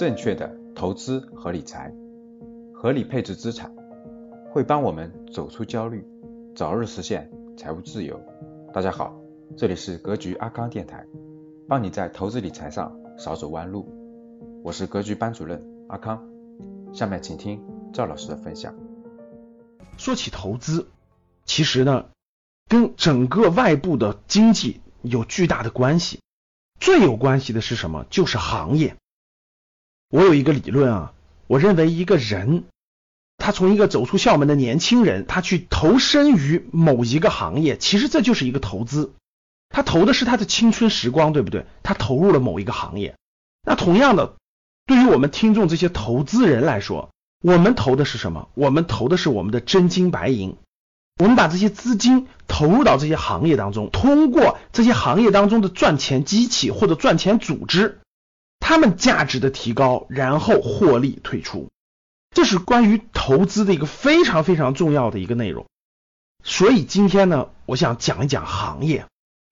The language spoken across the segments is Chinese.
正确的投资和理财，合理配置资产，会帮我们走出焦虑，早日实现财务自由。大家好，这里是格局阿康电台，帮你在投资理财上少走弯路。我是格局班主任阿康，下面请听赵老师的分享。说起投资，其实呢，跟整个外部的经济有巨大的关系。最有关系的是什么？就是行业。我有一个理论啊，我认为一个人，他从一个走出校门的年轻人，他去投身于某一个行业，其实这就是一个投资。他投的是他的青春时光，对不对？他投入了某一个行业。那同样的，对于我们听众这些投资人来说，我们投的是什么？我们投的是我们的真金白银。我们把这些资金投入到这些行业当中，通过这些行业当中的赚钱机器或者赚钱组织，他们价值的提高，然后获利退出，这是关于投资的一个非常非常重要的一个内容。所以今天呢，我想讲一讲行业。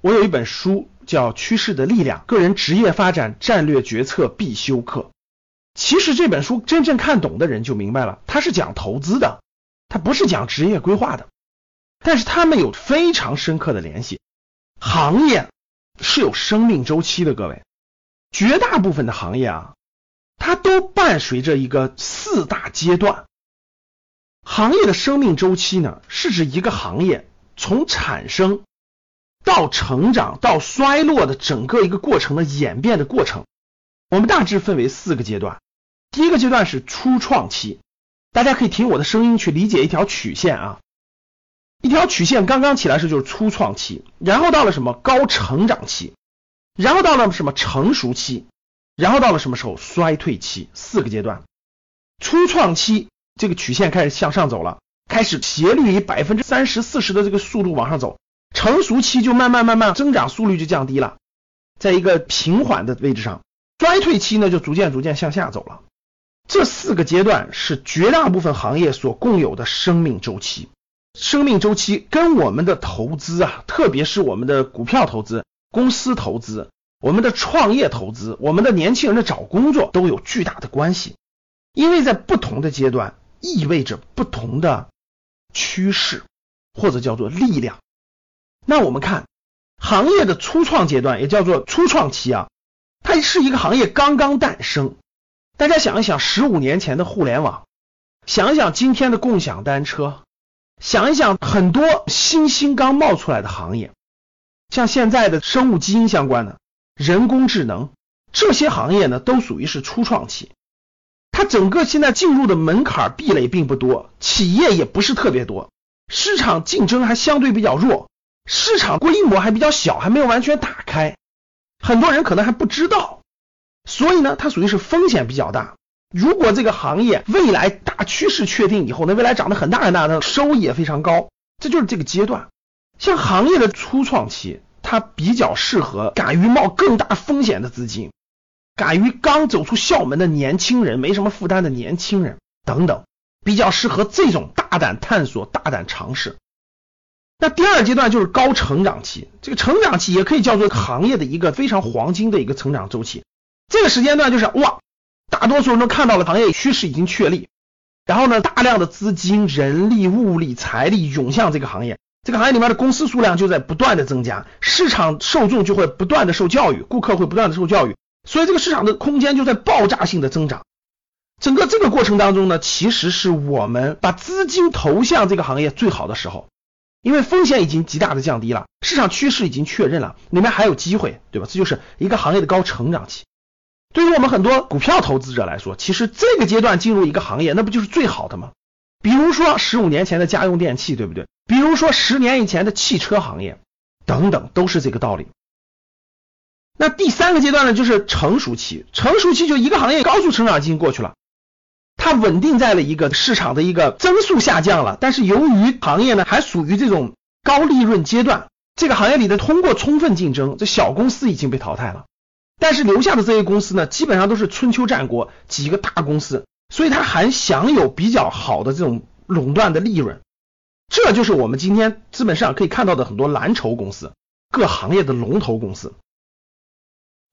我有一本书叫《趋势的力量：个人职业发展战略决策必修课》。其实这本书真正看懂的人就明白了，它是讲投资的，它不是讲职业规划的。但是他们有非常深刻的联系。行业是有生命周期的，各位，绝大部分的行业啊，它都伴随着一个四大阶段。行业的生命周期呢，是指一个行业从产生到成长到衰落的整个一个过程的演变的过程。我们大致分为四个阶段。第一个阶段是初创期，大家可以听我的声音去理解一条曲线啊。一条曲线刚刚起来时就是初创期，然后到了什么高成长期，然后到了什么成熟期，然后到了什么时候衰退期，四个阶段。初创期这个曲线开始向上走了，开始斜率以百分之三十四十的这个速度往上走，成熟期就慢慢慢慢增长速率就降低了，在一个平缓的位置上，衰退期呢就逐渐逐渐向下走了。这四个阶段是绝大部分行业所共有的生命周期。生命周期跟我们的投资啊，特别是我们的股票投资、公司投资、我们的创业投资、我们的年轻人的找工作都有巨大的关系。因为在不同的阶段，意味着不同的趋势或者叫做力量。那我们看行业的初创阶段，也叫做初创期啊，它是一个行业刚刚诞生。大家想一想，十五年前的互联网，想一想今天的共享单车。想一想，很多新兴刚冒出来的行业，像现在的生物基因相关的、人工智能这些行业呢，都属于是初创期。它整个现在进入的门槛壁垒并不多，企业也不是特别多，市场竞争还相对比较弱，市场规模还比较小，还没有完全打开，很多人可能还不知道，所以呢，它属于是风险比较大。如果这个行业未来大趋势确定以后，那未来涨得很大很大，的收益也非常高，这就是这个阶段。像行业的初创期，它比较适合敢于冒更大风险的资金，敢于刚走出校门的年轻人，没什么负担的年轻人等等，比较适合这种大胆探索、大胆尝试。那第二阶段就是高成长期，这个成长期也可以叫做行业的一个非常黄金的一个成长周期。这个时间段就是哇。大多数人都看到了行业趋势已经确立，然后呢，大量的资金、人力、物力、财力涌向这个行业，这个行业里面的公司数量就在不断的增加，市场受众就会不断的受教育，顾客会不断的受教育，所以这个市场的空间就在爆炸性的增长。整个这个过程当中呢，其实是我们把资金投向这个行业最好的时候，因为风险已经极大的降低了，市场趋势已经确认了，里面还有机会，对吧？这就是一个行业的高成长期。对于我们很多股票投资者来说，其实这个阶段进入一个行业，那不就是最好的吗？比如说十五年前的家用电器，对不对？比如说十年以前的汽车行业，等等，都是这个道理。那第三个阶段呢，就是成熟期。成熟期就一个行业高速成长已经过去了，它稳定在了一个市场的一个增速下降了，但是由于行业呢还属于这种高利润阶段，这个行业里的通过充分竞争，这小公司已经被淘汰了。但是留下的这些公司呢，基本上都是春秋战国几个大公司，所以它还享有比较好的这种垄断的利润。这就是我们今天资本市场可以看到的很多蓝筹公司，各行业的龙头公司。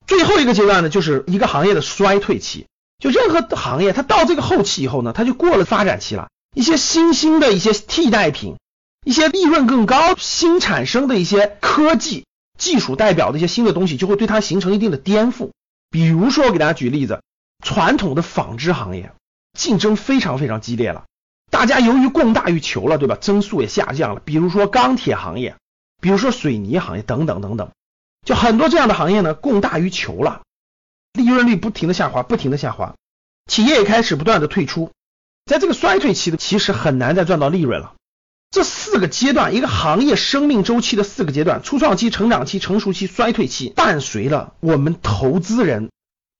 最后一个阶段呢，就是一个行业的衰退期。就任何行业，它到这个后期以后呢，它就过了发展期了。一些新兴的一些替代品，一些利润更高、新产生的一些科技技术代表的一些新的东西，就会对它形成一定的颠覆。比如说，我给大家举例子，传统的纺织行业竞争非常非常激烈了，大家由于供大于求了，对吧？增速也下降了。比如说钢铁行业，比如说水泥行业等等等等，就很多这样的行业呢，供大于求了。利润率不停的下滑，不停的下滑，企业也开始不断的退出，在这个衰退期的，其实很难再赚到利润了。这四个阶段，一个行业生命周期的四个阶段：初创期、成长期、成熟期、衰退期，伴随了我们投资人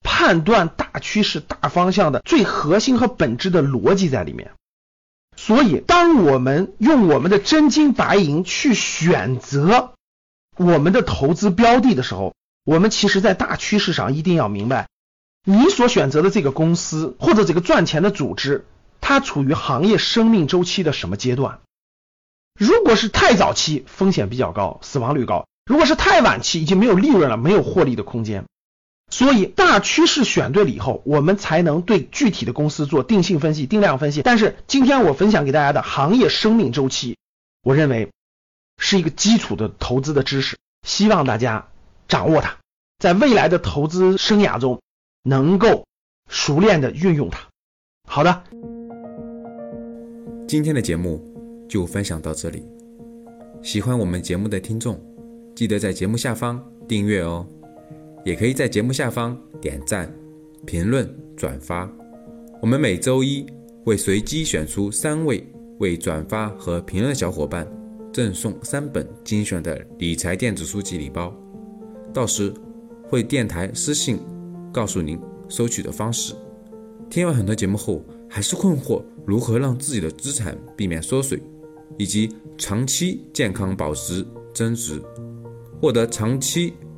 判断大趋势、大方向的最核心和本质的逻辑在里面。所以，当我们用我们的真金白银去选择我们的投资标的的时候，我们其实，在大趋势上一定要明白，你所选择的这个公司或者这个赚钱的组织，它处于行业生命周期的什么阶段？如果是太早期，风险比较高，死亡率高；如果是太晚期，已经没有利润了，没有获利的空间。所以，大趋势选对了以后，我们才能对具体的公司做定性分析、定量分析。但是，今天我分享给大家的行业生命周期，我认为是一个基础的投资的知识，希望大家。掌握它，在未来的投资生涯中能够熟练的运用它。好的，今天的节目就分享到这里。喜欢我们节目的听众，记得在节目下方订阅哦，也可以在节目下方点赞、评论、转发。我们每周一会随机选出三位为转发和评论的小伙伴赠送三本精选的理财电子书籍礼包。到时会电台私信告诉您收取的方式。听完很多节目后，还是困惑如何让自己的资产避免缩水，以及长期健康保值增值，获得长期